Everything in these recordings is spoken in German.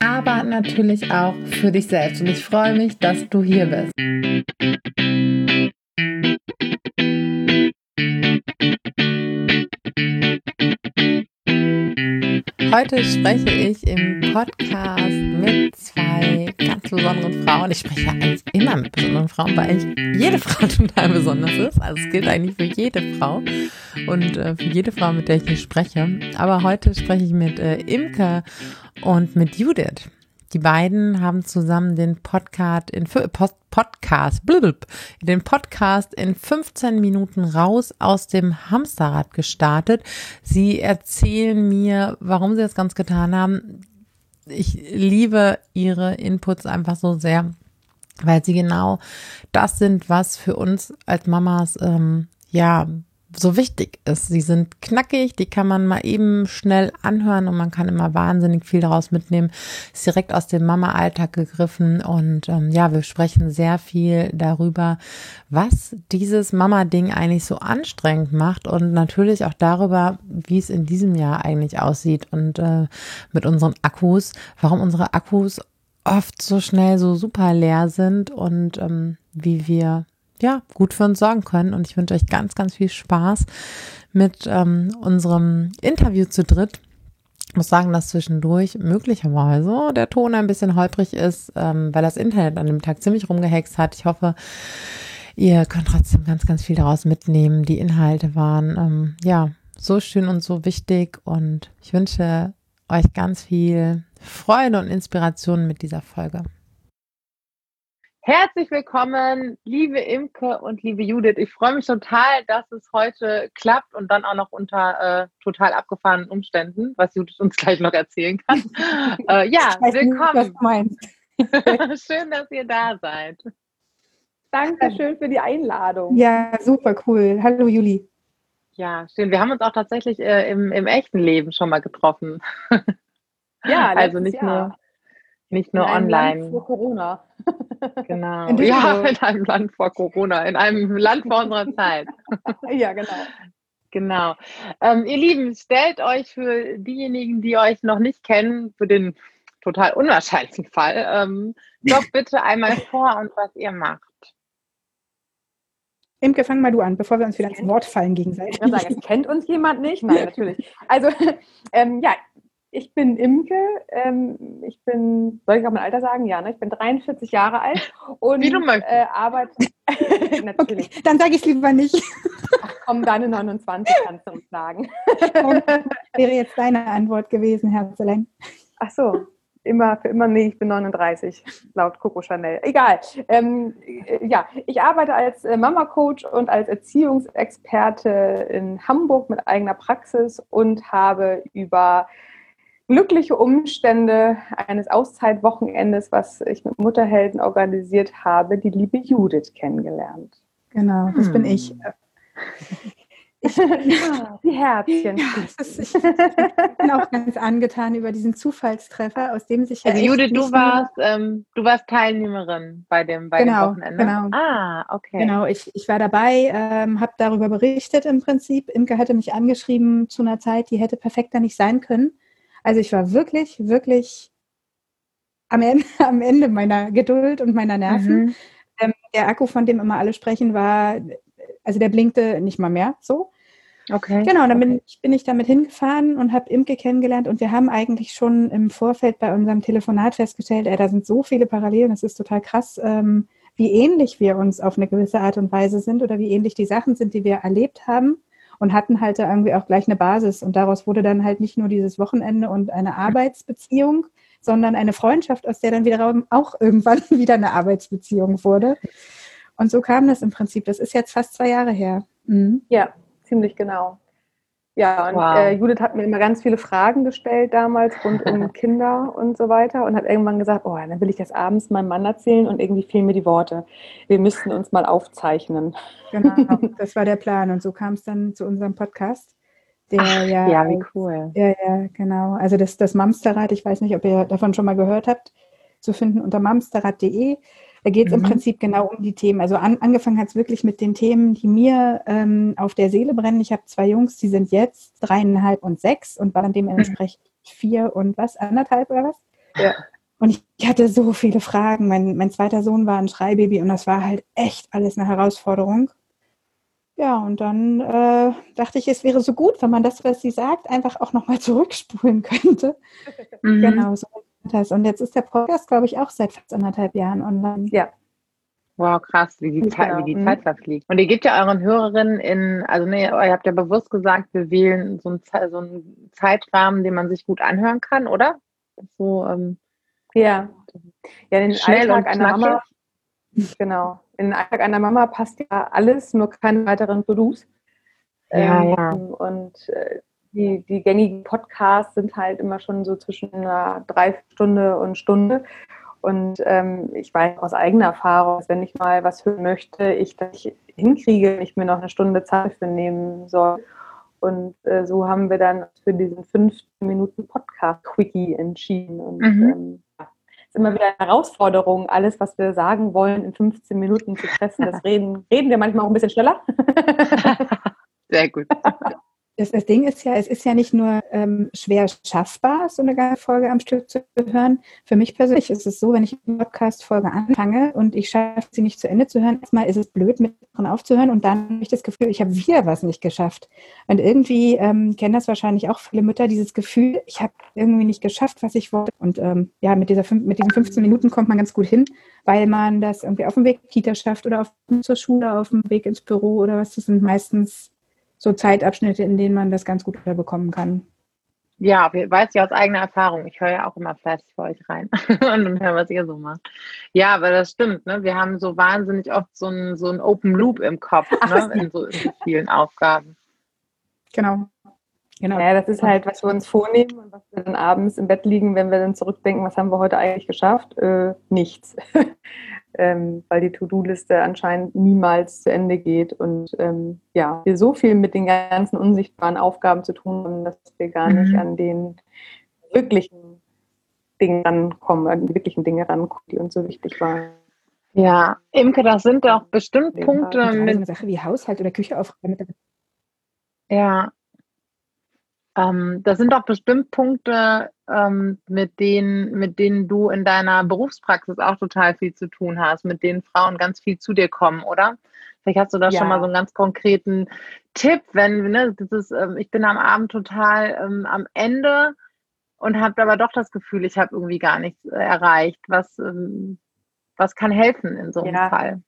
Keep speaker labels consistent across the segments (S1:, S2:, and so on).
S1: aber natürlich auch für dich selbst. Und ich freue mich, dass du hier bist. Heute spreche ich im Podcast mit zwei ganz besonderen Frauen. Ich spreche ja eigentlich immer mit besonderen Frauen, weil eigentlich jede Frau total besonders ist. Also es gilt eigentlich für jede Frau und äh, für jede Frau, mit der ich hier spreche. Aber heute spreche ich mit äh, Imke und mit Judith. Die beiden haben zusammen den Podcast in Podcast, blub, den Podcast in 15 Minuten raus aus dem Hamsterrad gestartet. Sie erzählen mir, warum sie das ganz getan haben. Ich liebe ihre Inputs einfach so sehr, weil sie genau das sind, was für uns als Mamas ähm, ja so wichtig ist. Sie sind knackig, die kann man mal eben schnell anhören und man kann immer wahnsinnig viel daraus mitnehmen. Ist direkt aus dem Mama-Alltag gegriffen und ähm, ja, wir sprechen sehr viel darüber, was dieses Mama-Ding eigentlich so anstrengend macht und natürlich auch darüber, wie es in diesem Jahr eigentlich aussieht und äh, mit unseren Akkus, warum unsere Akkus oft so schnell so super leer sind und ähm, wie wir ja, gut für uns sorgen können. Und ich wünsche euch ganz, ganz viel Spaß mit ähm, unserem Interview zu dritt. Ich muss sagen, dass zwischendurch möglicherweise der Ton ein bisschen holprig ist, ähm, weil das Internet an dem Tag ziemlich rumgehext hat. Ich hoffe, ihr könnt trotzdem ganz, ganz viel daraus mitnehmen. Die Inhalte waren ähm, ja so schön und so wichtig und ich wünsche euch ganz viel Freude und Inspiration mit dieser Folge. Herzlich willkommen, liebe Imke und liebe Judith. Ich freue mich total, dass es heute klappt und dann auch noch unter äh, total abgefahrenen Umständen, was Judith uns gleich noch erzählen kann. äh, ja, willkommen. Nicht, schön, dass ihr da seid.
S2: Dankeschön für die Einladung.
S3: Ja, super cool. Hallo Juli.
S1: Ja, schön. Wir haben uns auch tatsächlich äh, im, im echten Leben schon mal getroffen. Ja, also nicht Jahr. nur nicht nur
S2: in
S1: einem online.
S2: Land vor Corona.
S1: Genau. In ja, in einem Land vor Corona, in einem Land vor unserer Zeit.
S2: ja, genau.
S1: Genau. Ähm, ihr Lieben, stellt euch für diejenigen, die euch noch nicht kennen, für den total unwahrscheinlichen Fall, ähm, doch bitte einmal vor und was ihr macht.
S3: Imke, fang mal du an, bevor wir uns wieder ins Wort fallen gegenseitig.
S2: Ich sagen, kennt uns jemand nicht? Nein, natürlich. Also, ähm, ja, ich bin Imke. Ähm, ich bin, soll ich auch mein Alter sagen? Ja, ne? Ich bin 43 Jahre alt und
S1: Wie du möchtest.
S2: Äh, arbeite.
S3: natürlich. Okay, dann sage ich es lieber nicht.
S2: Ach komm, deine 29 kannst du uns sagen.
S3: wäre jetzt deine Antwort gewesen, Herr Seleng.
S2: Ach so, immer für immer, nee, ich bin 39, laut Coco Chanel. Egal. Ähm, äh, ja, ich arbeite als äh, Mama-Coach und als Erziehungsexperte in Hamburg mit eigener Praxis und habe über glückliche Umstände eines Auszeitwochenendes, was ich mit Mutterhelden organisiert habe, die liebe Judith kennengelernt.
S3: Genau, das hm. bin ich.
S2: Ich, ja, die Herzchen. Ja,
S3: ist, ich bin auch ganz angetan über diesen Zufallstreffer, aus dem sich
S1: ja Also Judith, du warst, ähm, du warst Teilnehmerin bei dem, bei
S3: genau,
S1: dem Wochenende.
S3: Genau.
S1: Ah, okay.
S3: Genau, ich, ich war dabei, ähm, habe darüber berichtet im Prinzip. Imke hatte mich angeschrieben zu einer Zeit, die hätte perfekter nicht sein können. Also ich war wirklich, wirklich am Ende, am Ende meiner Geduld und meiner Nerven. Mhm. Ähm, der Akku, von dem immer alle sprechen, war, also der blinkte nicht mal mehr so.
S1: Okay.
S3: Genau, dann
S1: okay.
S3: bin, ich, bin ich damit hingefahren und habe Imke kennengelernt und wir haben eigentlich schon im Vorfeld bei unserem Telefonat festgestellt, ey, da sind so viele Parallelen, das ist total krass, ähm, wie ähnlich wir uns auf eine gewisse Art und Weise sind oder wie ähnlich die Sachen sind, die wir erlebt haben und hatten halt da irgendwie auch gleich eine Basis. Und daraus wurde dann halt nicht nur dieses Wochenende und eine Arbeitsbeziehung, sondern eine Freundschaft, aus der dann wiederum auch irgendwann wieder eine Arbeitsbeziehung wurde. Und so kam das im Prinzip. Das ist jetzt fast zwei Jahre her.
S2: Mhm. Ja, ziemlich genau. Ja, und wow. äh, Judith hat mir immer ganz viele Fragen gestellt damals rund um Kinder und so weiter und hat irgendwann gesagt, oh, dann will ich das abends meinem Mann erzählen und irgendwie fehlen mir die Worte. Wir müssten uns mal aufzeichnen.
S3: Genau, das war der Plan und so kam es dann zu unserem Podcast.
S1: Der Ach, ja, ja, wie cool.
S3: Ja, ja, genau. Also das, das Mamsterrad, ich weiß nicht, ob ihr davon schon mal gehört habt, zu finden unter mamsterrad.de. Da geht es mhm. im Prinzip genau um die Themen. Also an, angefangen hat es wirklich mit den Themen, die mir ähm, auf der Seele brennen. Ich habe zwei Jungs, die sind jetzt dreieinhalb und sechs und waren dementsprechend mhm. vier und was, anderthalb oder was? Ja. Und ich, hatte so viele Fragen. Mein, mein zweiter Sohn war ein Schreibaby und das war halt echt alles eine Herausforderung. Ja, und dann äh, dachte ich, es wäre so gut, wenn man das, was sie sagt, einfach auch nochmal zurückspulen könnte. Mhm. Genau, so hast. Und jetzt ist der Podcast, glaube ich, auch seit fast anderthalb Jahren online.
S1: Ja. Wow, krass, wie die, Zeit, wie die genau. Zeit verfliegt. Und ihr gebt ja euren Hörerinnen in, also nee, ihr habt ja bewusst gesagt, wir wählen so einen, so einen Zeitrahmen, den man sich gut anhören kann, oder? So, ähm,
S2: ja. Ja, den schnell Alltag einer Mama. Genau. In den Alltag einer Mama passt ja alles, nur keine weiteren To-Dos.
S1: Ja, ähm, ja.
S2: Und äh, die, die gängigen Podcasts sind halt immer schon so zwischen einer Dreiviertelstunde und Stunde. Und ähm, ich weiß aus eigener Erfahrung, dass wenn ich mal was hören möchte, ich das hinkriege, ich mir noch eine Stunde Zeit für nehmen soll. Und äh, so haben wir dann für diesen 15 Minuten Podcast-Quickie entschieden. Und mhm. ähm, ist immer wieder eine Herausforderung, alles, was wir sagen wollen, in 15 Minuten zu pressen. Das reden, reden wir manchmal auch ein bisschen schneller.
S1: Sehr gut.
S3: Das, das, Ding ist ja, es ist ja nicht nur ähm, schwer schaffbar, so eine ganze Folge am Stück zu hören. Für mich persönlich ist es so, wenn ich eine Podcast-Folge anfange und ich schaffe sie nicht zu Ende zu hören, erstmal ist es blöd, mit dran aufzuhören und dann habe ich das Gefühl, ich habe wieder was nicht geschafft. Und irgendwie ähm, kennen das wahrscheinlich auch viele Mütter, dieses Gefühl, ich habe irgendwie nicht geschafft, was ich wollte. Und ähm, ja, mit, dieser, mit diesen 15 Minuten kommt man ganz gut hin, weil man das irgendwie auf dem Weg Kita schafft oder auf, zur Schule, auf dem Weg ins Büro oder was. Das sind meistens so Zeitabschnitte, in denen man das ganz gut bekommen kann.
S1: Ja, weiß ich aus eigener Erfahrung. Ich höre ja auch immer fest für euch rein und höre, was ihr so macht. Ja, aber das stimmt. Ne? Wir haben so wahnsinnig oft so ein, so ein Open Loop im Kopf ne? in, so, in so vielen Aufgaben.
S3: Genau.
S2: Genau. Ja, das ist halt, was wir uns vornehmen und was wir dann abends im Bett liegen, wenn wir dann zurückdenken, was haben wir heute eigentlich geschafft? Äh, nichts. ähm, weil die To-Do-Liste anscheinend niemals zu Ende geht und ähm, ja, wir so viel mit den ganzen unsichtbaren Aufgaben zu tun haben, dass wir gar mhm. nicht an den wirklichen Dingen rankommen, an die wirklichen Dinge rankommen, die uns so wichtig waren.
S1: Ja, Imke, das sind doch bestimmt Punkte
S3: mit eine Sache wie Haushalt oder Küche aufräumen.
S1: Ja, ähm, das sind doch bestimmt Punkte, ähm, mit, denen, mit denen du in deiner Berufspraxis auch total viel zu tun hast, mit denen Frauen ganz viel zu dir kommen, oder? Vielleicht hast du da ja. schon mal so einen ganz konkreten Tipp, wenn, ne, das ist, ähm, ich bin am Abend total ähm, am Ende und habe aber doch das Gefühl, ich habe irgendwie gar nichts äh, erreicht. Was, ähm, was kann helfen in so einem ja. Fall?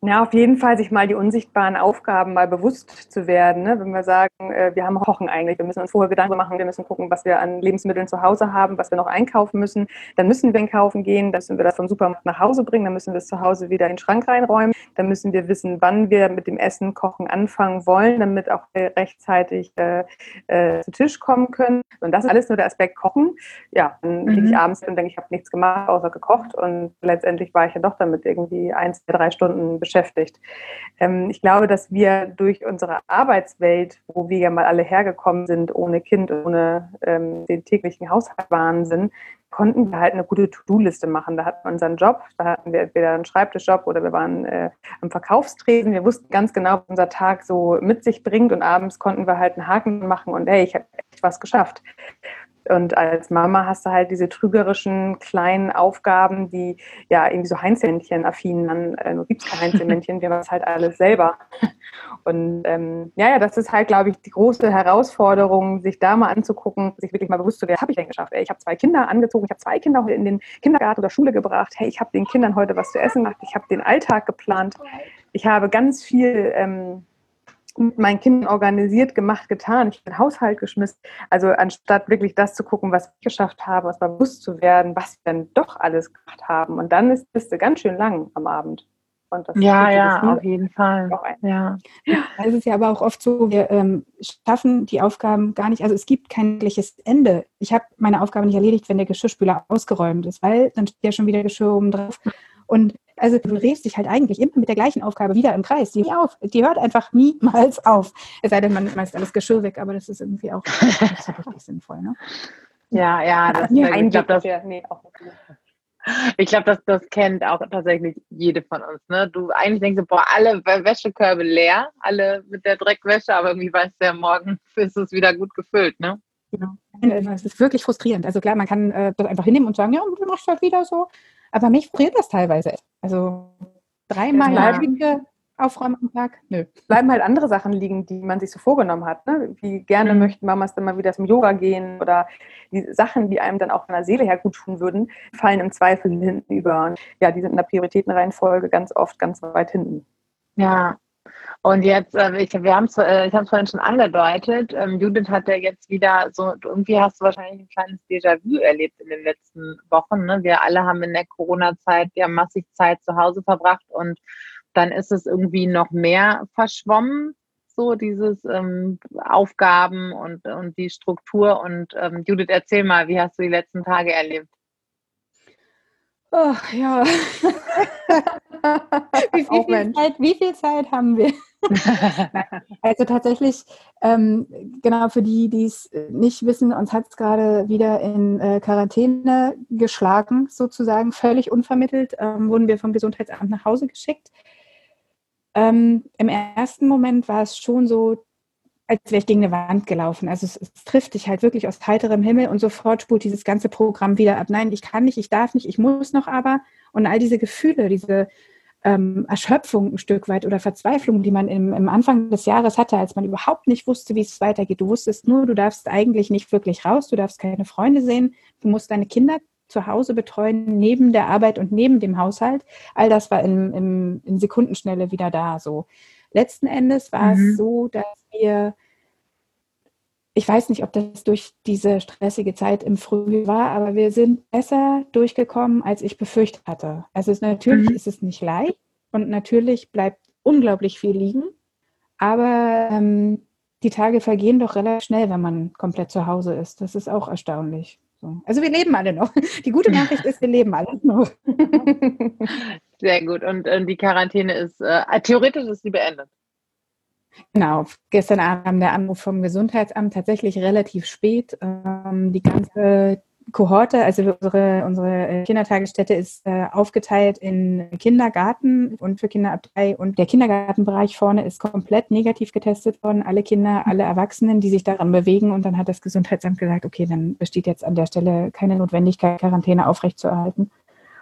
S2: Ja, auf jeden Fall sich mal die unsichtbaren Aufgaben mal bewusst zu werden. Ne? Wenn wir sagen, äh, wir haben Kochen eigentlich, wir müssen uns vorher Gedanken machen, wir müssen gucken, was wir an Lebensmitteln zu Hause haben, was wir noch einkaufen müssen. Dann müssen wir einkaufen gehen, dann müssen wir das vom Supermarkt nach Hause bringen, dann müssen wir es zu Hause wieder in den Schrank reinräumen. Dann müssen wir wissen, wann wir mit dem Essen kochen anfangen wollen, damit auch wir rechtzeitig äh, äh, zu Tisch kommen können. Und das ist alles nur der Aspekt Kochen. Ja, dann mhm. liege ich abends und denke, ich habe nichts gemacht, außer gekocht. Und letztendlich war ich ja doch damit irgendwie ein, zwei, drei Stunden beschäftigt. Ähm, ich glaube, dass wir durch unsere Arbeitswelt, wo wir ja mal alle hergekommen sind, ohne Kind, ohne ähm, den täglichen Haushaltswahnsinn, konnten wir halt eine gute To-Do-Liste machen. Da hatten wir unseren Job, da hatten wir entweder einen Schreibtischjob oder wir waren äh, am Verkaufstresen. Wir wussten ganz genau, was unser Tag so mit sich bringt und abends konnten wir halt einen Haken machen und hey, ich habe echt was geschafft. Und als Mama hast du halt diese trügerischen kleinen Aufgaben, die ja irgendwie so Heinzelmännchen affin dann, äh, nur gibt es kein Heinzelmännchen, wir machen es halt alles selber. Und ähm, ja, ja, das ist halt, glaube ich, die große Herausforderung, sich da mal anzugucken, sich wirklich mal bewusst zu werden, habe ich denn geschafft? Ey, ich habe zwei Kinder angezogen, ich habe zwei Kinder heute in den Kindergarten oder Schule gebracht, hey, ich habe den Kindern heute was zu essen gemacht, ich habe den Alltag geplant, ich habe ganz viel ähm, mit meinen Kindern organisiert, gemacht, getan. Ich habe den Haushalt geschmissen. Also anstatt wirklich das zu gucken, was ich geschafft habe, was bewusst zu werden, was wir dann doch alles gemacht haben. Und dann ist die Liste ganz schön lang am Abend. Und das
S1: ja, ja, auf jeden Fall. Ja.
S3: ja. Es ist ja aber auch oft so, wir ähm, schaffen die Aufgaben gar nicht. Also es gibt kein wirkliches Ende. Ich habe meine Aufgabe nicht erledigt, wenn der Geschirrspüler ausgeräumt ist, weil dann steht ja schon wieder Geschirr oben drauf. Und also du drehst dich halt eigentlich immer mit der gleichen Aufgabe wieder im Kreis. Die, auf, die hört einfach niemals auf. Es sei denn, man schmeißt alles Geschirr weg, aber das ist irgendwie auch nicht so richtig sinnvoll. Ne?
S1: Ja, ja, das, ja, ich glaube, das, nee, ich glaube, das, das kennt auch tatsächlich jede von uns. Ne? Du eigentlich denkst, boah, alle Wäschekörbe leer, alle mit der Dreckwäsche, aber irgendwie weißt du ja, morgen ist es wieder gut gefüllt. Ne?
S3: Genau. Es ist wirklich frustrierend. Also klar, man kann äh, das einfach hinnehmen und sagen, ja, du machst halt wieder so. Aber mich friert das teilweise. Also dreimal ja. Aufräumen am Tag?
S2: Nö. Bleiben halt andere Sachen liegen, die man sich so vorgenommen hat. Ne? Wie gerne mhm. möchten Mamas dann mal wieder zum Yoga gehen oder die Sachen, die einem dann auch von der Seele her gut tun würden, fallen im Zweifel hinten über. Und ja, die sind in der Prioritätenreihenfolge ganz oft ganz weit hinten.
S1: Ja, und jetzt, äh, ich, wir haben es, äh, ich habe es vorhin schon angedeutet, ähm, Judith hat ja jetzt wieder so, irgendwie hast du wahrscheinlich ein kleines Déjà-vu erlebt in den letzten Wochen. Ne? Wir alle haben in der Corona-Zeit ja massig Zeit zu Hause verbracht und dann ist es irgendwie noch mehr verschwommen, so dieses ähm, Aufgaben und, und die Struktur. Und ähm, Judith, erzähl mal, wie hast du die letzten Tage erlebt?
S3: Oh, ja. wie, viel Zeit, wie, viel Zeit, haben wir? also tatsächlich, ähm, genau für die, die es nicht wissen, uns hat es gerade wieder in äh, Quarantäne geschlagen, sozusagen, völlig unvermittelt, ähm, wurden wir vom Gesundheitsamt nach Hause geschickt. Ähm, Im ersten Moment war es schon so, als wäre ich gegen eine Wand gelaufen. Also es, es, trifft dich halt wirklich aus heiterem Himmel und sofort spult dieses ganze Programm wieder ab. Nein, ich kann nicht, ich darf nicht, ich muss noch aber. Und all diese Gefühle, diese ähm, Erschöpfung ein Stück weit oder Verzweiflung, die man im, im, Anfang des Jahres hatte, als man überhaupt nicht wusste, wie es weitergeht. Du wusstest nur, du darfst eigentlich nicht wirklich raus, du darfst keine Freunde sehen, du musst deine Kinder zu Hause betreuen, neben der Arbeit und neben dem Haushalt. All das war in, in, in Sekundenschnelle wieder da. So letzten Endes war mhm. es so, dass wir, ich weiß nicht, ob das durch diese stressige Zeit im Frühjahr war, aber wir sind besser durchgekommen, als ich befürchtet hatte. Also es, natürlich mhm. ist es nicht leicht und natürlich bleibt unglaublich viel liegen, aber ähm, die Tage vergehen doch relativ schnell, wenn man komplett zu Hause ist. Das ist auch erstaunlich. So. Also wir leben alle noch. Die gute Nachricht ist, wir leben alle noch.
S1: Sehr gut. Und äh, die Quarantäne ist, äh, theoretisch ist sie beendet.
S3: Genau, gestern Abend der Anruf vom Gesundheitsamt tatsächlich relativ spät. Ähm, die ganze Kohorte, also unsere, unsere Kindertagesstätte ist äh, aufgeteilt in Kindergarten und für Kinder ab drei. Und der Kindergartenbereich vorne ist komplett negativ getestet worden. Alle Kinder, alle Erwachsenen, die sich daran bewegen. Und dann hat das Gesundheitsamt gesagt, okay, dann besteht jetzt an der Stelle keine Notwendigkeit, Quarantäne aufrechtzuerhalten.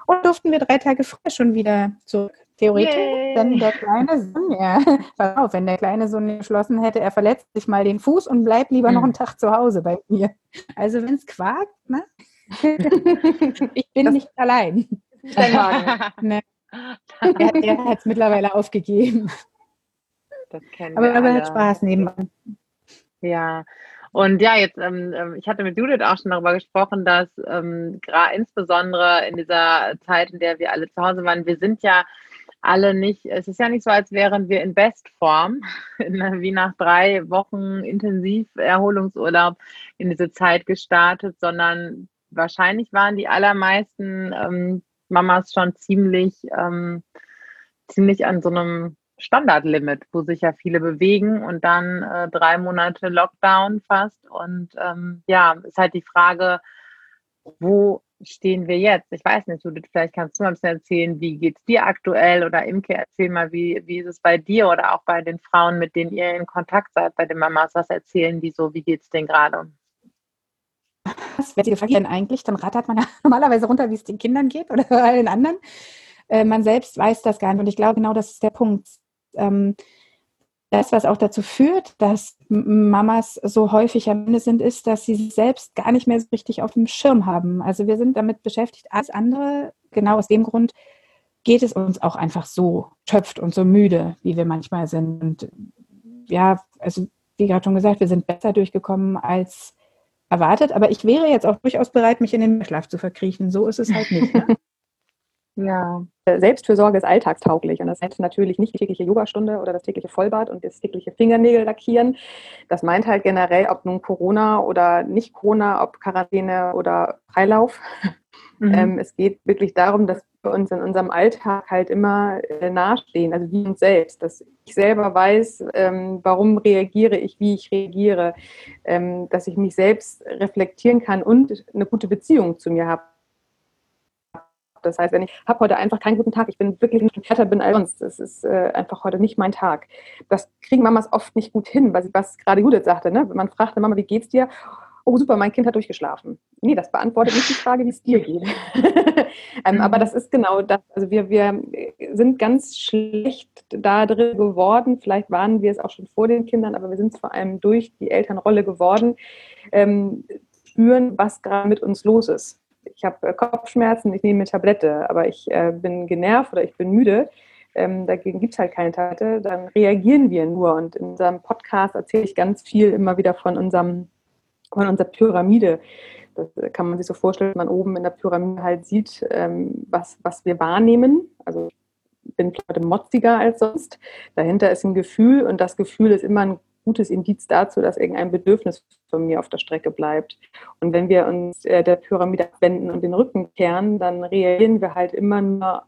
S3: Und durften wir drei Tage früher schon wieder zurück. Theoretisch, Yay. wenn der kleine Sohn, ja, pass auf, wenn der kleine Sohn geschlossen hätte, er verletzt sich mal den Fuß und bleibt lieber mhm. noch einen Tag zu Hause bei mir. Also wenn es quakt, ne? ich bin das nicht allein. ne? Er, hat es mittlerweile aufgegeben.
S1: Das kennen
S3: aber, wir aber hat Spaß nebenan.
S1: Ja, und ja, jetzt, ähm, ähm, ich hatte mit Judith auch schon darüber gesprochen, dass ähm, insbesondere in dieser Zeit, in der wir alle zu Hause waren, wir sind ja alle nicht, es ist ja nicht so, als wären wir in Bestform, wie nach drei Wochen intensiv Erholungsurlaub in diese Zeit gestartet, sondern wahrscheinlich waren die allermeisten ähm, Mamas schon ziemlich, ähm, ziemlich an so einem Standardlimit, wo sich ja viele bewegen und dann äh, drei Monate Lockdown fast. Und ähm, ja, ist halt die Frage, wo stehen wir jetzt? Ich weiß nicht, Judith, vielleicht kannst du mal ein bisschen erzählen, wie geht es dir aktuell oder Imke, erzähl mal, wie, wie ist es bei dir oder auch bei den Frauen, mit denen ihr in Kontakt seid, bei den Mamas, was erzählen die so, wie geht es denen gerade?
S3: Was wird gefragt denn eigentlich? Dann rattert man ja normalerweise runter, wie es den Kindern geht oder allen anderen. Äh, man selbst weiß das gar nicht und ich glaube, genau das ist der Punkt. Ähm, das, was auch dazu führt, dass Mamas so häufig am Ende sind, ist, dass sie sich selbst gar nicht mehr so richtig auf dem Schirm haben. Also wir sind damit beschäftigt, alles andere, genau aus dem Grund geht es uns auch einfach so schöpft und so müde, wie wir manchmal sind. Und ja, also wie gerade schon gesagt, wir sind besser durchgekommen als erwartet, aber ich wäre jetzt auch durchaus bereit, mich in den Schlaf zu verkriechen. So ist es halt nicht. Ne?
S1: Ja,
S2: Selbstfürsorge ist alltagstauglich und das heißt natürlich nicht die tägliche Yogastunde oder das tägliche Vollbad und das tägliche Fingernägel lackieren. Das meint halt generell, ob nun Corona oder nicht Corona, ob Quarantäne oder Freilauf. Mhm. Ähm, es geht wirklich darum, dass wir uns in unserem Alltag halt immer äh, nahestehen, also wie uns selbst, dass ich selber weiß, ähm, warum reagiere ich, wie ich reagiere, ähm, dass ich mich selbst reflektieren kann und eine gute Beziehung zu mir habe. Das heißt, wenn ich habe heute einfach keinen guten Tag, ich bin wirklich nicht härter bin als sonst, es ist äh, einfach heute nicht mein Tag. Das kriegen Mamas oft nicht gut hin, was, was gerade Judith sagte. Ne? Man fragt eine Mama, wie geht's dir? oh super, mein Kind hat durchgeschlafen. Nee, das beantwortet nicht die Frage, wie es dir geht. ähm, mhm. Aber das ist genau das. Also wir, wir sind ganz schlecht da drin geworden. Vielleicht waren wir es auch schon vor den Kindern, aber wir sind es vor allem durch die Elternrolle geworden. Ähm, spüren, was gerade mit uns los ist. Ich habe äh, Kopfschmerzen, ich nehme eine Tablette, aber ich äh, bin genervt oder ich bin müde. Ähm, dagegen gibt es halt keine Tablette, dann reagieren wir nur. Und in unserem Podcast erzähle ich ganz viel immer wieder von unserem von unserer Pyramide. Das kann man sich so vorstellen, dass man oben in der Pyramide halt sieht, ähm, was, was wir wahrnehmen. Also ich bin heute motziger als sonst. Dahinter ist ein Gefühl und das Gefühl ist immer ein gutes Indiz dazu, dass irgendein Bedürfnis von mir auf der Strecke bleibt. Und wenn wir uns äh, der Pyramide abwenden und den Rücken kehren, dann reagieren wir halt immer nur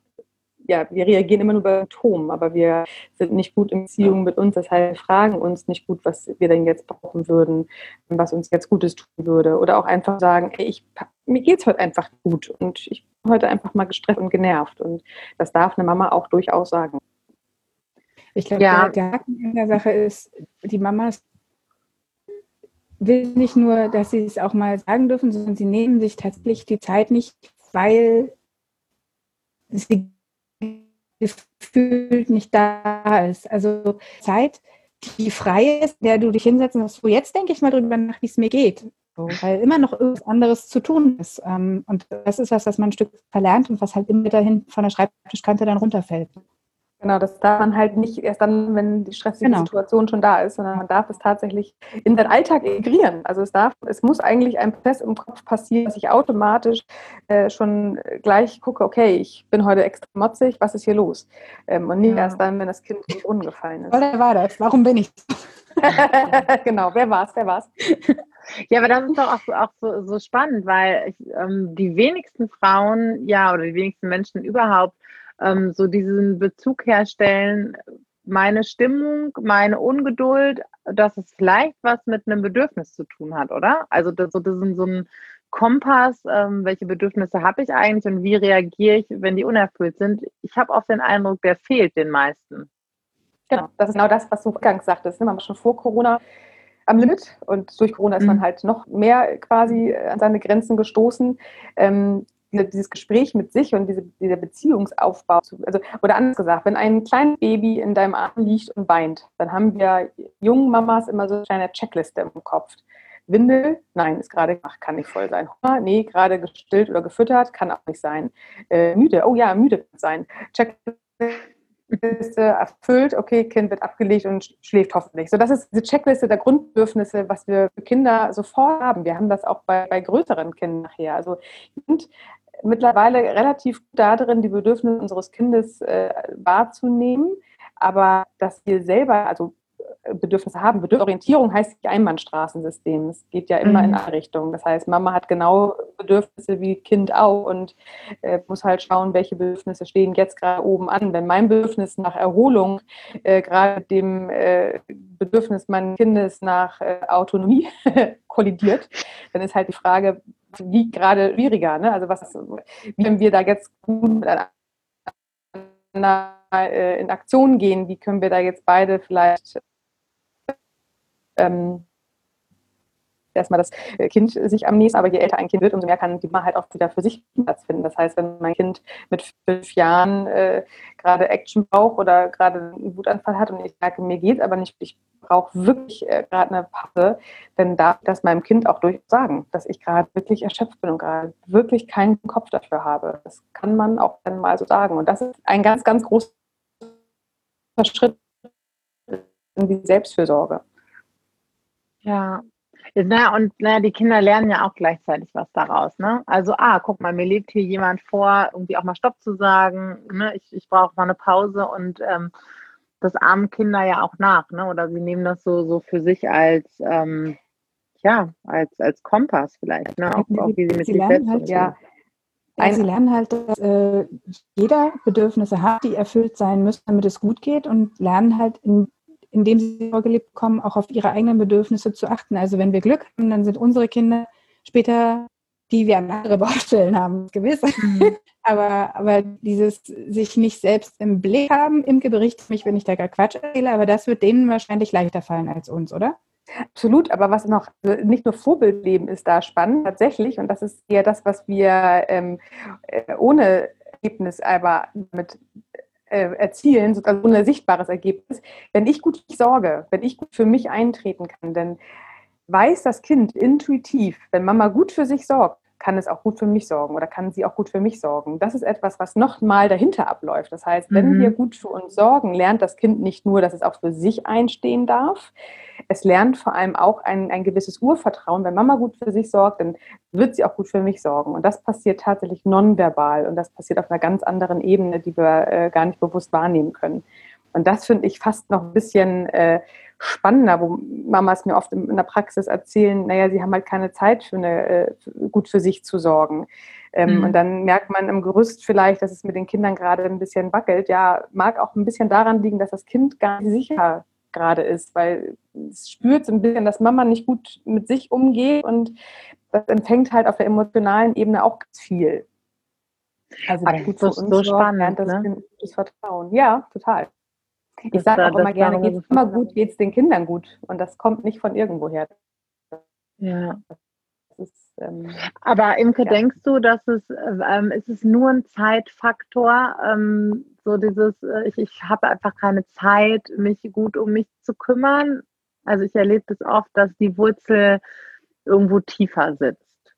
S2: ja, wir reagieren immer nur bei Symptomen, aber wir sind nicht gut in Beziehung mit uns. Das heißt, fragen uns nicht gut, was wir denn jetzt brauchen würden, was uns jetzt Gutes tun würde. Oder auch einfach sagen, ey, ich, mir geht es heute einfach gut und ich bin heute einfach mal gestresst und genervt. Und das darf eine Mama auch durchaus sagen.
S3: Ich glaube, ja. der Haken in der Sache ist, die Mamas will nicht nur, dass sie es auch mal sagen dürfen, sondern sie nehmen sich tatsächlich die Zeit nicht, weil sie gefühlt nicht da ist. Also Zeit, die frei ist, der du dich hinsetzen musst, wo jetzt denke ich mal drüber nach, wie es mir geht. So, weil immer noch irgendwas anderes zu tun ist. Ähm, und das ist was, was man ein Stück verlernt und was halt immer dahin von der Schreibtischkante dann runterfällt.
S2: Genau, das darf man halt nicht erst dann, wenn die stressige genau. Situation schon da ist, sondern man darf es tatsächlich in den Alltag integrieren. Also es darf, es muss eigentlich ein Prozess im Kopf passieren, dass ich automatisch äh, schon gleich gucke, okay, ich bin heute extra motzig, was ist hier los? Ähm, und nicht ja. erst dann, wenn das Kind in den Brunnen gefallen ist.
S3: Wer war das? Warum bin ich?
S2: genau, wer war es? Wer war es?
S1: Ja, aber das ist doch auch, auch so, so spannend, weil ich, ähm, die wenigsten Frauen, ja, oder die wenigsten Menschen überhaupt ähm, so diesen Bezug herstellen, meine Stimmung, meine Ungeduld, dass es vielleicht was mit einem Bedürfnis zu tun hat, oder? Also das, das ist so ein Kompass, ähm, welche Bedürfnisse habe ich eigentlich und wie reagiere ich, wenn die unerfüllt sind. Ich habe oft den Eindruck, der fehlt den meisten.
S2: Genau, das ist genau das, was du eingangs sagtest. Ne? Man war schon vor Corona am Limit und durch Corona ist man mhm. halt noch mehr quasi an seine Grenzen gestoßen. Ähm, dieses Gespräch mit sich und diese, dieser Beziehungsaufbau, also, oder anders gesagt, wenn ein kleines Baby in deinem Arm liegt und weint, dann haben wir jungen Mamas immer so eine kleine Checkliste im Kopf. Windel, nein, ist gerade, ach, kann nicht voll sein. Hunger, nee, gerade gestillt oder gefüttert, kann auch nicht sein. Äh, müde, oh ja, müde sein. Checkliste erfüllt, okay, Kind wird abgelegt und schläft hoffentlich. So, das ist diese Checkliste der Grundbedürfnisse, was wir für Kinder sofort haben. Wir haben das auch bei, bei größeren Kindern nachher. Also sind mittlerweile relativ gut darin, die Bedürfnisse unseres Kindes äh, wahrzunehmen, aber dass wir selber, also äh, Bedürfnisse haben. Bedürfnisorientierung heißt nicht Einbahnstraßensystem. Es geht ja immer mhm. in eine Richtung. Das heißt, Mama hat genau Bedürfnisse wie Kind auch und äh, muss halt schauen, welche Bedürfnisse stehen jetzt gerade oben an. Wenn mein Bedürfnis nach Erholung äh, gerade dem äh, Bedürfnis meines Kindes nach äh, Autonomie kollidiert, dann ist halt die Frage, wie gerade schwieriger. Ne? Also was, wie können wir da jetzt gut miteinander äh, in Aktion gehen? Wie können wir da jetzt beide vielleicht ähm, erstmal das Kind sich am nächsten, aber je älter ein Kind wird, umso mehr kann die Mama halt auch wieder für sich Platz finden. Das heißt, wenn mein Kind mit fünf Jahren äh, gerade Action braucht oder gerade einen Wutanfall hat und ich merke, mir geht aber nicht, ich brauche wirklich äh, gerade eine Pause, dann darf ich das meinem Kind auch durchaus sagen, dass ich gerade wirklich erschöpft bin und gerade wirklich keinen Kopf dafür habe. Das kann man auch dann mal so sagen. Und das ist ein ganz, ganz großer Schritt in die Selbstfürsorge.
S1: Ja, Naja, und naja, die Kinder lernen ja auch gleichzeitig was daraus. Ne? Also, ah, guck mal, mir lebt hier jemand vor, irgendwie auch mal Stopp zu sagen. Ne? Ich, ich brauche mal eine Pause und ähm, das ahmen Kinder ja auch nach. Ne? Oder sie nehmen das so, so für sich als, ähm, ja, als, als Kompass vielleicht. Ne? Auch, auch wie sie mit
S3: sie
S1: sich selbst
S3: halt, ja. Ja, sie lernen halt, dass äh, jeder Bedürfnisse hat, die erfüllt sein müssen, damit es gut geht und lernen halt in indem sie vorgelebt bekommen, auch auf ihre eigenen Bedürfnisse zu achten. Also wenn wir Glück haben, dann sind unsere Kinder später die wir andere Baustellen haben, gewiss. Mhm. aber, aber dieses sich nicht selbst im Blick haben, im Bericht mich, wenn ich da gar Quatsch erzähle, aber das wird denen wahrscheinlich leichter fallen als uns, oder?
S2: Absolut, aber was noch nicht nur Vorbildleben ist da spannend tatsächlich und das ist eher das, was wir ähm, äh, ohne Ergebnis aber mit äh, erzielen, sozusagen ohne sichtbares Ergebnis, wenn ich gut sorge, wenn ich gut für mich eintreten kann, denn weiß das Kind intuitiv, wenn Mama gut für sich sorgt, kann es auch gut für mich sorgen oder kann sie auch gut für mich sorgen. Das ist etwas, was nochmal dahinter abläuft. Das heißt, wenn mhm. wir gut für uns sorgen, lernt das Kind nicht nur, dass es auch für sich einstehen darf, es lernt vor allem auch ein, ein gewisses Urvertrauen. Wenn Mama gut für sich sorgt, dann wird sie auch gut für mich sorgen. Und das passiert tatsächlich nonverbal und das passiert auf einer ganz anderen Ebene, die wir äh, gar nicht bewusst wahrnehmen können. Und das finde ich fast noch ein bisschen äh, spannender, wo Mamas mir oft in, der Praxis erzählen, naja, sie haben halt keine Zeit für eine, äh, gut für sich zu sorgen. Ähm, mhm. Und dann merkt man im Gerüst vielleicht, dass es mit den Kindern gerade ein bisschen wackelt. Ja, mag auch ein bisschen daran liegen, dass das Kind gar nicht sicher gerade ist, weil es spürt so ein bisschen, dass Mama nicht gut mit sich umgeht und das empfängt halt auf der emotionalen Ebene auch ganz viel.
S1: Also Ach, gut so, so spannend, das
S2: ne? Das Vertrauen. Ja, total. Ich sage auch immer gerne, geht es immer gut, geht es den Kindern gut. Und das kommt nicht von irgendwoher.
S1: Ja. Ist, ähm, Aber Imke, ja. denkst du, dass es, ähm, ist es nur ein Zeitfaktor, ähm, so dieses, äh, ich, ich habe einfach keine Zeit, mich gut um mich zu kümmern? Also ich erlebe das oft, dass die Wurzel irgendwo tiefer sitzt.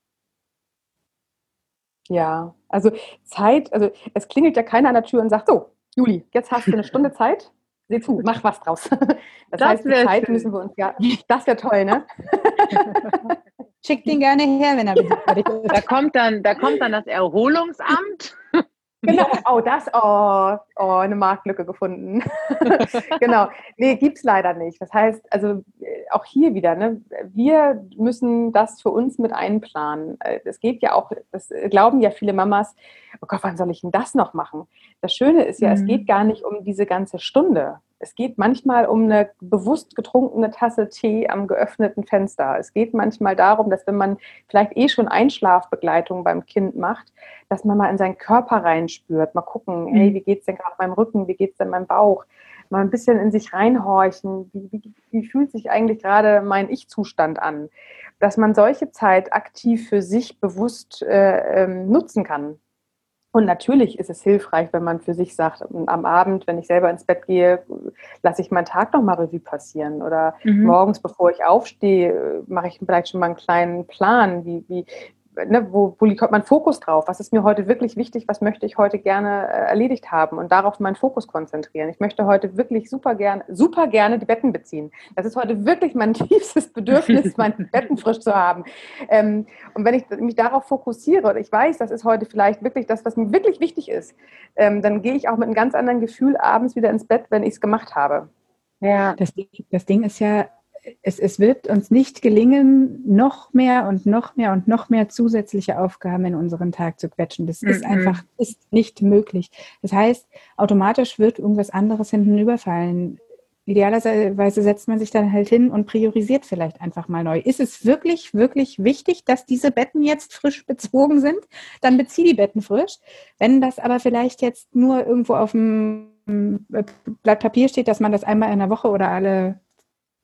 S2: Ja, also Zeit, also es klingelt ja keiner an der Tür und sagt, so, Juli, jetzt hast du eine Stunde Zeit, Seh zu, mach was draus. Das, das heißt, die Zeit schön. müssen wir uns ja. Das wäre toll, ne?
S3: Schickt ihn gerne her, wenn er will.
S1: Da kommt dann, da kommt dann das Erholungsamt.
S2: Genau, oh, das, oh, oh, eine Marktlücke gefunden. genau, nee, gibt es leider nicht. Das heißt, also äh, auch hier wieder, ne, wir müssen das für uns mit einplanen. Äh, es geht ja auch, das glauben ja viele Mamas, oh Gott, wann soll ich denn das noch machen? Das Schöne ist ja, mhm. es geht gar nicht um diese ganze Stunde. Es geht manchmal um eine bewusst getrunkene Tasse Tee am geöffneten Fenster. Es geht manchmal darum, dass wenn man vielleicht eh schon Einschlafbegleitung beim Kind macht, dass man mal in seinen Körper reinspürt, mal gucken, hey, mhm. wie geht es denn gerade meinem Rücken, wie geht es denn meinem Bauch? Mal ein bisschen in sich reinhorchen, wie, wie, wie fühlt sich eigentlich gerade mein Ich-Zustand an? Dass man solche Zeit aktiv für sich bewusst äh, ähm, nutzen kann. Und natürlich ist es hilfreich, wenn man für sich sagt, am Abend, wenn ich selber ins Bett gehe, lasse ich meinen Tag noch mal Revue passieren. Oder mhm. morgens, bevor ich aufstehe, mache ich vielleicht schon mal einen kleinen Plan, wie, wie, ne, wo, wo liegt mein Fokus drauf? Was ist mir heute wirklich wichtig? Was möchte ich heute gerne äh, erledigt haben? Und darauf meinen Fokus konzentrieren. Ich möchte heute wirklich super gerne, super gerne die Betten beziehen. Das ist heute wirklich mein tiefstes Bedürfnis, meine Betten frisch zu haben. Ähm, und wenn ich mich darauf fokussiere und ich weiß, das ist heute vielleicht wirklich das, was mir wirklich wichtig ist, ähm, dann gehe ich auch mit einem ganz anderen Gefühl abends wieder ins Bett, wenn ich es gemacht habe.
S3: Ja. Das, das Ding ist ja, es, es wird uns nicht gelingen, noch mehr und noch mehr und noch mehr zusätzliche Aufgaben in unseren Tag zu quetschen. Das ist mhm. einfach ist nicht möglich. Das heißt, automatisch wird irgendwas anderes hinten überfallen. Idealerweise setzt man sich dann halt hin und priorisiert vielleicht einfach mal neu. Ist es wirklich, wirklich wichtig, dass diese Betten jetzt frisch bezogen sind? Dann bezieh die Betten frisch. Wenn das aber vielleicht jetzt nur irgendwo auf dem Blatt Papier steht, dass man das einmal in der Woche oder alle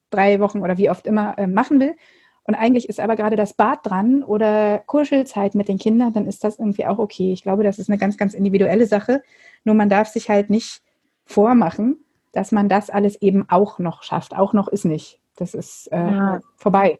S3: drei Wochen oder wie oft immer äh, machen will. Und eigentlich ist aber gerade das Bad dran oder Kuschelzeit mit den Kindern, dann ist das irgendwie auch okay. Ich glaube, das ist eine ganz, ganz individuelle Sache. Nur man darf sich halt nicht vormachen, dass man das alles eben auch noch schafft. Auch noch ist nicht. Das ist äh, ja. vorbei.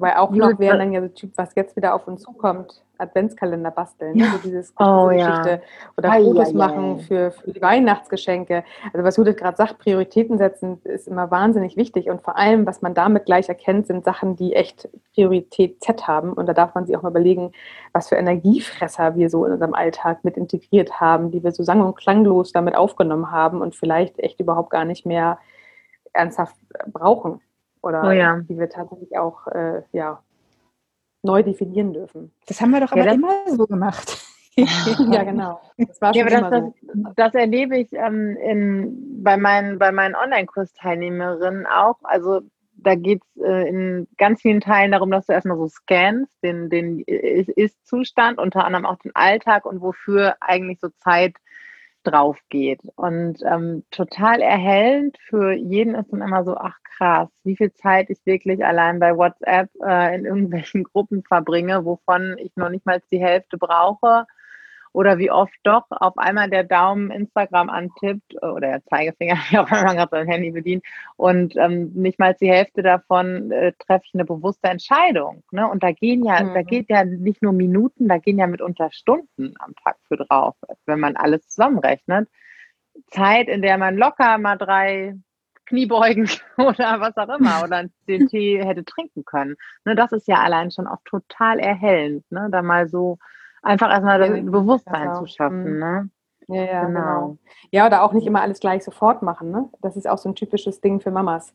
S2: Wobei auch noch wären dann ja so Typ, was jetzt wieder auf uns zukommt, Adventskalender basteln, ne?
S1: Ja.
S2: so dieses
S1: Oh,
S2: Geschichte
S1: ja.
S2: oder Fotos
S1: ei,
S2: machen für, für die Weihnachtsgeschenke. Also was Judith gerade sagt, Prioritäten setzen ist immer wahnsinnig wichtig und vor allem, was man damit gleich erkennt, sind Sachen, die echt Priorität Z haben und da darf man sich auch mal überlegen, was für Energiefresser wir so in unserem Alltag mit integriert haben, die wir so sang- und klanglos damit aufgenommen haben und vielleicht echt überhaupt gar nicht mehr ernsthaft brauchen oder
S1: Oh ja.
S2: die wir tatsächlich auch äh, ja, neu definieren dürfen.
S3: Das haben wir doch
S1: Ja,
S3: aber
S1: das-
S3: immer so gemacht.
S2: ja, genau. Das war
S1: Ja,
S2: schon
S1: das,
S2: immer
S1: das,
S2: so.
S1: das erlebe ich ähm, in, bei meinen, bei meinen Online-Kursteilnehmerinnen auch. Also da geht es äh, in ganz vielen Teilen darum, dass du erstmal so scannst, den, den Ist-Zustand, unter anderem auch den Alltag und wofür eigentlich so Zeit drauf geht. Und ähm, total erhellend für jeden ist dann immer so, ach krass, wie viel Zeit ich wirklich allein bei WhatsApp äh, in irgendwelchen Gruppen verbringe, wovon ich noch nicht mal die Hälfte brauche. Oder wie oft doch auf einmal der Daumen Instagram antippt äh, oder der Zeigefinger, wie auch immer man gerade sein Handy bedient und ähm, nicht mal die Hälfte davon äh, treffe ich eine bewusste Entscheidung. Ne? Und da gehen ja,
S2: Mhm.
S1: da geht ja nicht nur Minuten, da gehen ja mitunter Stunden am Tag für drauf, wenn man alles zusammenrechnet. Zeit, in der man locker mal drei Kniebeugen oder was auch immer oder den Tee hätte trinken können. Ne, das ist ja allein schon auch total erhellend, ne? da mal so einfach erstmal
S2: Ja,
S1: Bewusstsein
S2: auch.
S1: zu schaffen.
S2: Mhm.
S1: Ne?
S2: Ja, ja,
S1: Genau.
S2: genau. Ja, oder auch nicht immer alles gleich sofort machen. Ne? Das ist auch so ein typisches Ding für Mamas.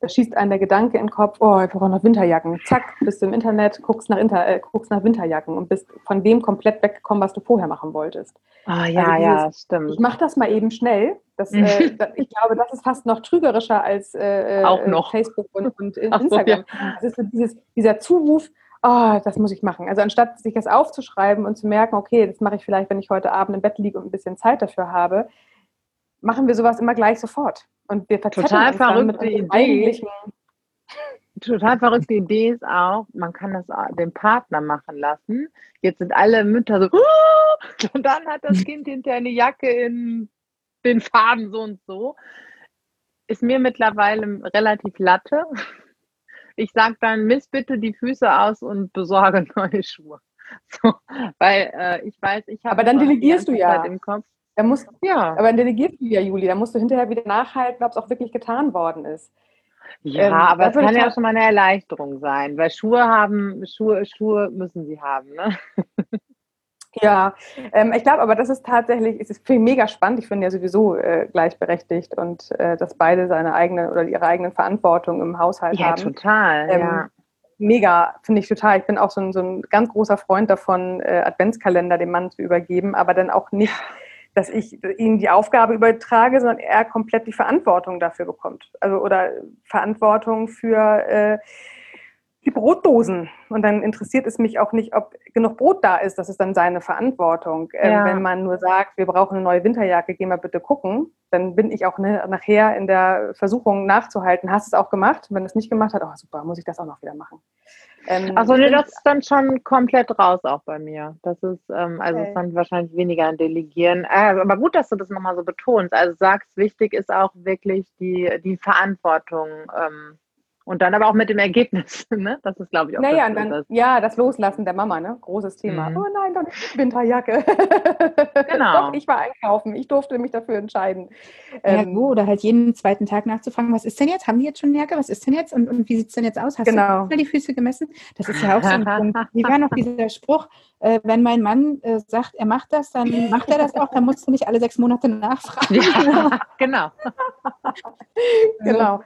S2: Da schießt einem der Gedanke in den Kopf, oh, ich brauche noch Winterjacken. Zack, bist du im Internet, guckst nach, Inter äh, guckst nach Winterjacken und bist von dem komplett weggekommen, was du vorher machen wolltest.
S1: Oh, ja,
S2: Also
S1: ja,
S2: Ich
S1: stimmt.
S2: mache das mal eben schnell. Das, äh, da, ich glaube, das ist fast noch trügerischer als äh,
S1: Auch noch.
S2: Facebook und, und in-
S1: Ach so,
S2: Instagram. Das ist so dieses, dieser Zuruf, oh, das muss ich machen. Also anstatt sich das aufzuschreiben und zu merken, okay, das mache ich vielleicht, wenn ich heute Abend im Bett liege und ein bisschen Zeit dafür habe, machen wir sowas immer gleich sofort. Und wir
S1: Total verrückte Idee. Total verrückte Idee ist auch, man kann das den Partner machen lassen. Jetzt sind alle Mütter so, "Oh!" und dann hat das Kind hinterher eine Jacke in den Farben so und so. Ist mir mittlerweile relativ latte. Ich sage dann, miss bitte die Füße aus und besorge neue Schuhe. So, weil äh, ich weiß, ich habe
S2: Aber dann delegierst du ja.
S1: Im Kopf.
S2: Da musst,
S1: Ja,
S2: aber dann delegierst du ja, Juli, da musst du hinterher wieder nachhalten, ob es auch wirklich getan worden ist.
S1: ja
S2: ähm,
S1: aber es kann ja
S2: auch-
S1: schon mal eine Erleichterung sein, weil Schuhe haben, Schuhe, Schuhe müssen sie haben. Ne?
S2: Ja, ähm, ich glaube, aber das ist tatsächlich, es ist für mich mega spannend. Ich finde ja sowieso äh, gleichberechtigt und äh, dass beide seine eigene oder ihre eigenen Verantwortung im Haushalt
S1: Ja,
S2: haben.
S1: total.
S2: Ähm,
S1: ja.
S2: Mega, finde ich total. Ich bin auch so ein, so ein ganz großer Freund davon, äh, Adventskalender dem Mann zu übergeben, aber dann auch nicht, dass ich ihm die Aufgabe übertrage, sondern er komplett die Verantwortung dafür bekommt. Also oder Verantwortung für äh, die Brotdosen. Und dann interessiert es mich auch nicht, ob genug Brot da ist. Das ist dann seine Verantwortung. Ähm,
S1: Ja.
S2: wenn man nur sagt, wir brauchen eine neue Winterjacke, geh mal bitte gucken, dann bin ich auch ne, nachher in der Versuchung nachzuhalten. Hast du es auch gemacht? Wenn es nicht gemacht hat, oh super, muss ich das auch noch wieder machen. Ähm,
S1: Also nee, das ist dann schon komplett raus auch bei mir. Das ist, ähm, also
S2: Okay.
S1: ist dann wahrscheinlich weniger ein Delegieren. Äh, aber gut, dass du das nochmal so betonst. Also sagst, wichtig ist auch wirklich die, die Verantwortung ähm, und dann aber auch mit dem Ergebnis. Ne? Das ist, glaube ich, auch
S2: Naja,
S1: das,
S2: und dann,
S1: das,
S2: ja, das Loslassen der Mama, ne? Großes Thema.
S1: Mhm.
S2: Oh nein, die Winterjacke.
S1: Genau.
S2: Doch, ich war einkaufen. Ich durfte mich dafür entscheiden.
S3: Ja,
S2: Ähm,
S3: oder halt jeden zweiten Tag nachzufragen, was ist denn jetzt? Haben die jetzt schon eine Jacke? Was ist denn jetzt? Und, und wie sieht es denn jetzt aus? Hast
S2: Genau.
S3: du mal die Füße gemessen? Das ist ja auch so ein Punkt. Wie war noch dieser Spruch, äh, wenn mein Mann äh, sagt, er macht das, dann macht er das auch, dann musst du nicht alle sechs Monate nachfragen.
S1: ja, genau.
S2: Genau.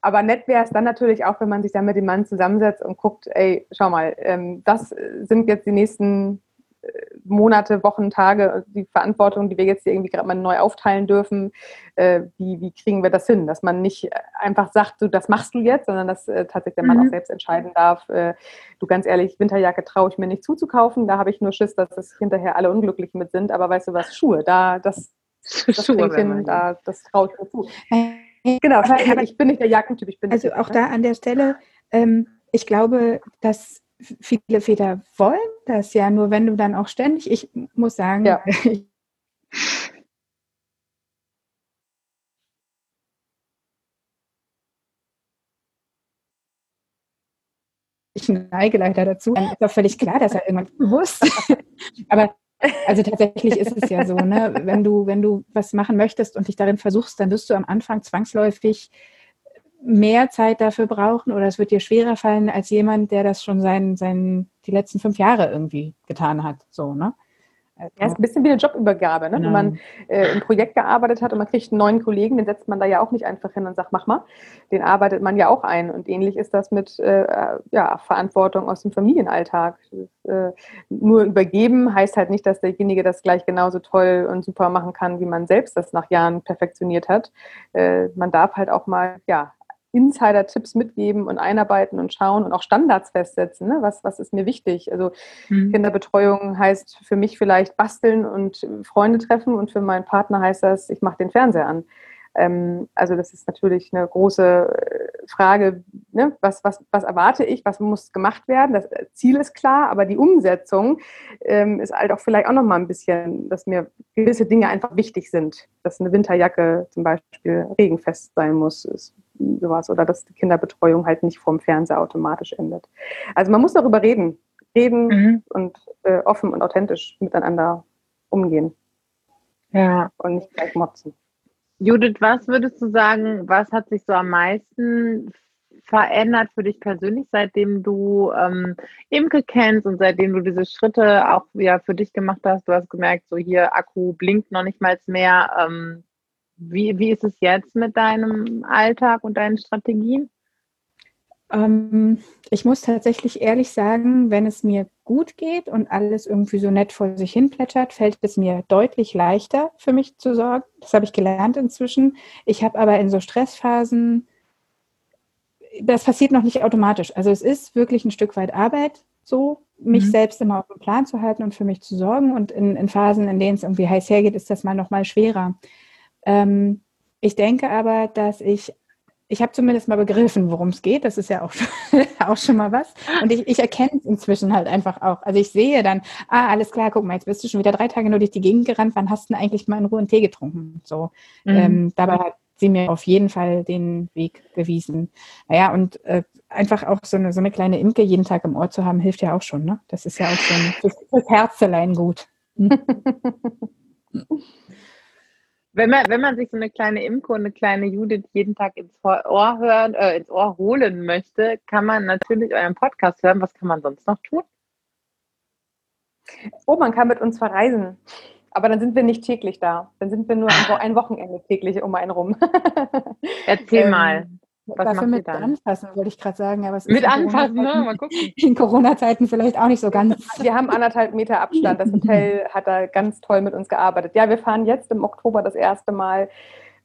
S2: Aber nett wäre es dann natürlich auch, wenn man sich dann mit dem Mann zusammensetzt und guckt, ey, schau mal, ähm, das sind jetzt die nächsten äh, Monate, Wochen, Tage, die Verantwortung, die wir jetzt hier irgendwie gerade mal neu aufteilen dürfen. Äh, wie, wie kriegen wir das hin? Dass man nicht einfach sagt, du, das machst du jetzt, sondern dass äh, tatsächlich der Mann
S1: Mhm.
S2: auch selbst entscheiden darf, äh, du ganz ehrlich, Winterjacke traue ich mir nicht zuzukaufen, da habe ich nur Schiss, dass es hinterher alle unglücklich mit sind, aber weißt du was, Schuhe, da, das, das hin, da, das traue ich mir zu. Genau, ich bin nicht der Jackentyp, ich bin
S3: Also auch da an der Stelle, ähm, ich glaube, dass viele Väter wollen das ja, nur wenn du dann auch ständig, ich muss sagen,
S2: Ja.
S3: ich ich neige leider dazu. Dann ist doch völlig klar, dass er irgendwann muss. Aber also tatsächlich ist es ja so, ne? Wenn du, wenn du was machen möchtest und dich darin versuchst, dann wirst du am Anfang zwangsläufig mehr Zeit dafür brauchen oder es wird dir schwerer fallen als jemand, der das schon sein, sein, die letzten fünf Jahre irgendwie getan hat. So, ne?
S2: Ja, ist ein bisschen wie eine Jobübergabe, ne? Genau. wenn man äh, im Projekt gearbeitet hat und man kriegt einen neuen Kollegen, den setzt man da ja auch nicht einfach hin und sagt, mach mal. Den arbeitet man ja auch ein. Und ähnlich ist das mit äh, ja, Verantwortung aus dem Familienalltag. äh, nur übergeben heißt halt nicht, dass derjenige das gleich genauso toll und super machen kann, wie man selbst das nach Jahren perfektioniert hat. Äh, man darf halt auch mal ja, Insider-Tipps mitgeben und einarbeiten und schauen und auch Standards festsetzen. Ne? Was, was ist mir wichtig? Also mhm. Kinderbetreuung heißt für mich vielleicht basteln und Freunde treffen und für meinen Partner heißt das, ich mache den Fernseher an. Ähm, also das ist natürlich eine große äh, Frage, ne? was, was, was erwarte ich, was muss gemacht werden? Das Ziel ist klar, aber die Umsetzung ähm, ist halt auch vielleicht auch nochmal ein bisschen, dass mir gewisse Dinge einfach wichtig sind. Dass eine Winterjacke zum Beispiel regenfest sein muss, ist sowas oder dass die Kinderbetreuung halt nicht vorm Fernseher automatisch endet. Also man muss darüber reden, reden mhm. und äh, offen und authentisch miteinander umgehen.
S1: Ja.
S2: Und nicht gleich motzen.
S1: Judith, was würdest du sagen, was hat sich so am meisten verändert für dich persönlich, seitdem du ähm, Imke kennst und seitdem du diese Schritte auch ja, für dich gemacht hast? Du hast gemerkt, so hier Akku blinkt noch nicht mal mehr. Ähm, wie, wie ist es jetzt mit deinem Alltag und deinen Strategien?
S3: Ähm, ich muss tatsächlich ehrlich sagen, wenn es mir gut geht und alles irgendwie so nett vor sich hin plätschert, fällt es mir deutlich leichter für mich zu sorgen. Das habe ich gelernt inzwischen. Ich habe aber in so Stressphasen, das passiert noch nicht automatisch. Also es ist wirklich ein Stück weit Arbeit, so mich mhm. selbst immer auf den Plan zu halten und für mich zu sorgen. Und in, in Phasen, in denen es irgendwie heiß hergeht, ist das mal noch mal schwerer. Ähm, ich denke aber, dass ich, ich habe zumindest mal begriffen, worum es geht. Das ist ja auch schon, auch schon mal was. Und ich, ich erkenne es inzwischen halt einfach auch. Also ich sehe dann, ah, alles klar, guck mal, jetzt bist du schon wieder drei Tage nur durch die Gegend gerannt. Wann hast du denn eigentlich mal in Ruhe einen Tee getrunken? So. Mhm. Ähm, dabei hat sie mir auf jeden Fall den Weg gewiesen. Naja, und äh, einfach auch so eine, so eine kleine Imke jeden Tag im Ohr zu haben, hilft ja auch schon. Ne? Das ist ja auch schon fürs, fürs Herzelein gut.
S1: Wenn man, wenn man sich so eine kleine Imko und eine kleine Judith jeden Tag ins Ohr hören, äh, ins Ohr holen möchte, kann man natürlich euren Podcast hören. Was kann man sonst noch tun?
S2: Oh, man kann mit uns verreisen. Aber dann sind wir nicht täglich da. Dann sind wir nur ein Wochenende täglich um einen rum.
S1: Erzähl ähm, mal.
S3: Was Dafür mit anfassen, wollte ich gerade sagen. Aber
S1: mit anfassen, ne? Mal gucken.
S3: In Corona-Zeiten vielleicht auch nicht so ganz.
S2: Wir haben anderthalb Meter Abstand. Das Hotel hat da ganz toll mit uns gearbeitet. Ja, wir fahren jetzt im Oktober das erste Mal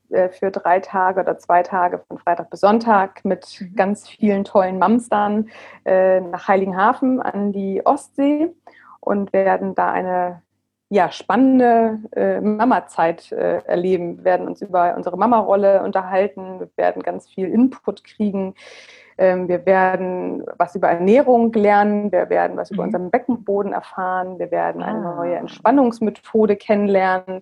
S2: äh, für drei Tage oder zwei Tage von Freitag bis Sonntag mit mhm. ganz vielen tollen Mamstern äh, nach Heiligenhafen an die Ostsee und werden da eine ja, spannende äh, Mama-Zeit äh, erleben. Wir werden uns über unsere Mama-Rolle unterhalten, wir werden ganz viel Input kriegen, ähm, wir werden was über Ernährung lernen, wir werden was mhm. über unseren Beckenboden erfahren, wir werden eine ah. neue Entspannungsmethode kennenlernen.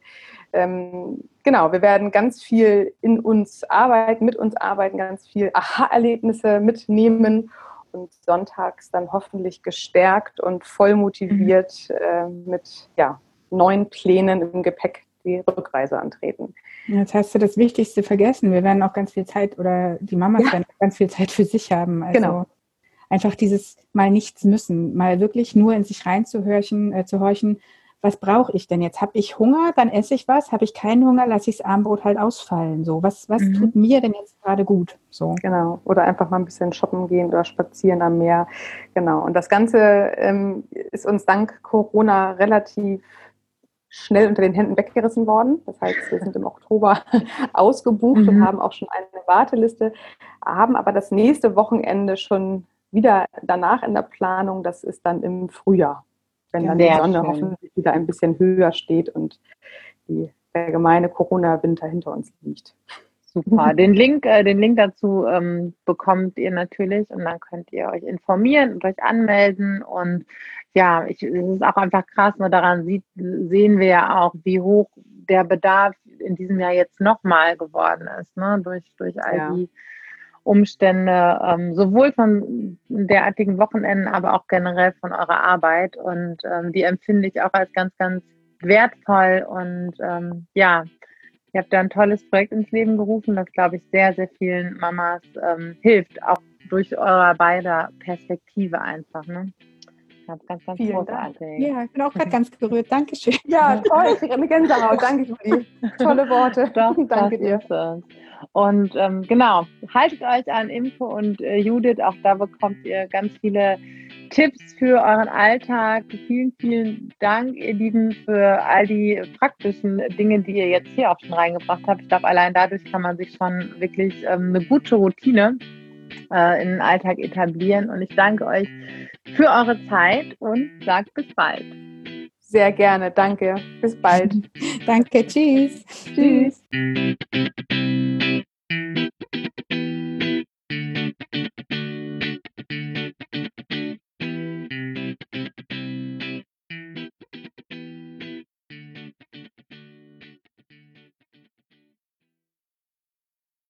S2: Ähm, genau, wir werden ganz viel in uns arbeiten, mit uns arbeiten, ganz viel Aha-Erlebnisse mitnehmen und sonntags dann hoffentlich gestärkt und voll motiviert mhm. äh, mit ja, neuen Plänen im Gepäck die Rückreise antreten.
S3: Jetzt hast du das Wichtigste vergessen. Wir werden auch ganz viel Zeit oder die Mamas ja. werden ganz viel Zeit für sich haben. Also genau. einfach dieses mal nichts müssen, mal wirklich nur in sich reinzuhorchen, äh, zu horchen, was brauche ich denn jetzt? Habe ich Hunger, dann esse ich was. Habe ich keinen Hunger, lasse ich das Armbrot halt ausfallen. So, was, was mhm. tut mir denn jetzt gerade gut? So.
S2: Genau. Oder einfach mal ein bisschen shoppen gehen oder spazieren am Meer. Genau. Und das Ganze ähm, ist uns dank Corona relativ schnell unter den Händen weggerissen worden. Das heißt, wir sind im Oktober ausgebucht mhm. und haben auch schon eine Warteliste, haben aber das nächste Wochenende schon wieder danach in der Planung. Das ist dann im Frühjahr, wenn dann die Sonne schön. hoffentlich wieder ein bisschen höher steht und die, der gemeine Corona-Winter hinter uns liegt.
S1: Super. Den Link, äh, den Link dazu ähm, bekommt ihr natürlich und dann könnt ihr euch informieren und euch anmelden. Und ja, ich, es ist auch einfach krass, nur daran sieht, sehen wir ja auch, wie hoch der Bedarf in diesem Jahr jetzt nochmal geworden ist, ne? durch, durch all ja. die Umstände, ähm, sowohl von derartigen Wochenenden, aber auch generell von eurer Arbeit. Und ähm, die empfinde ich auch als ganz, ganz wertvoll. Und ähm, ja, ihr habt da ein tolles Projekt ins Leben gerufen, das, glaube ich, sehr, sehr vielen Mamas ähm, hilft, auch durch eure beider Perspektive einfach. Ne? Ganz, ganz, ganz
S3: Vielen großartig. Dank. Ja, ich bin auch gerade ganz gerührt. Dankeschön.
S2: Ja, toll. Ich kriege eine Gänsehaut. Danke, Julie. Tolle Worte.
S1: Doch, Danke dir. Und ähm, genau, haltet euch an Info und äh, Judith. Auch da bekommt ihr ganz viele Tipps für euren Alltag. Vielen, vielen Dank, ihr Lieben, für all die praktischen Dinge, die ihr jetzt hier auch schon reingebracht habt. Ich glaube, allein dadurch kann man sich schon wirklich ähm, eine gute Routine äh, in den Alltag etablieren. Und ich danke euch für eure Zeit und sage bis bald.
S2: Sehr gerne, danke. Bis bald.
S3: danke, tschüss.
S2: Tschüss.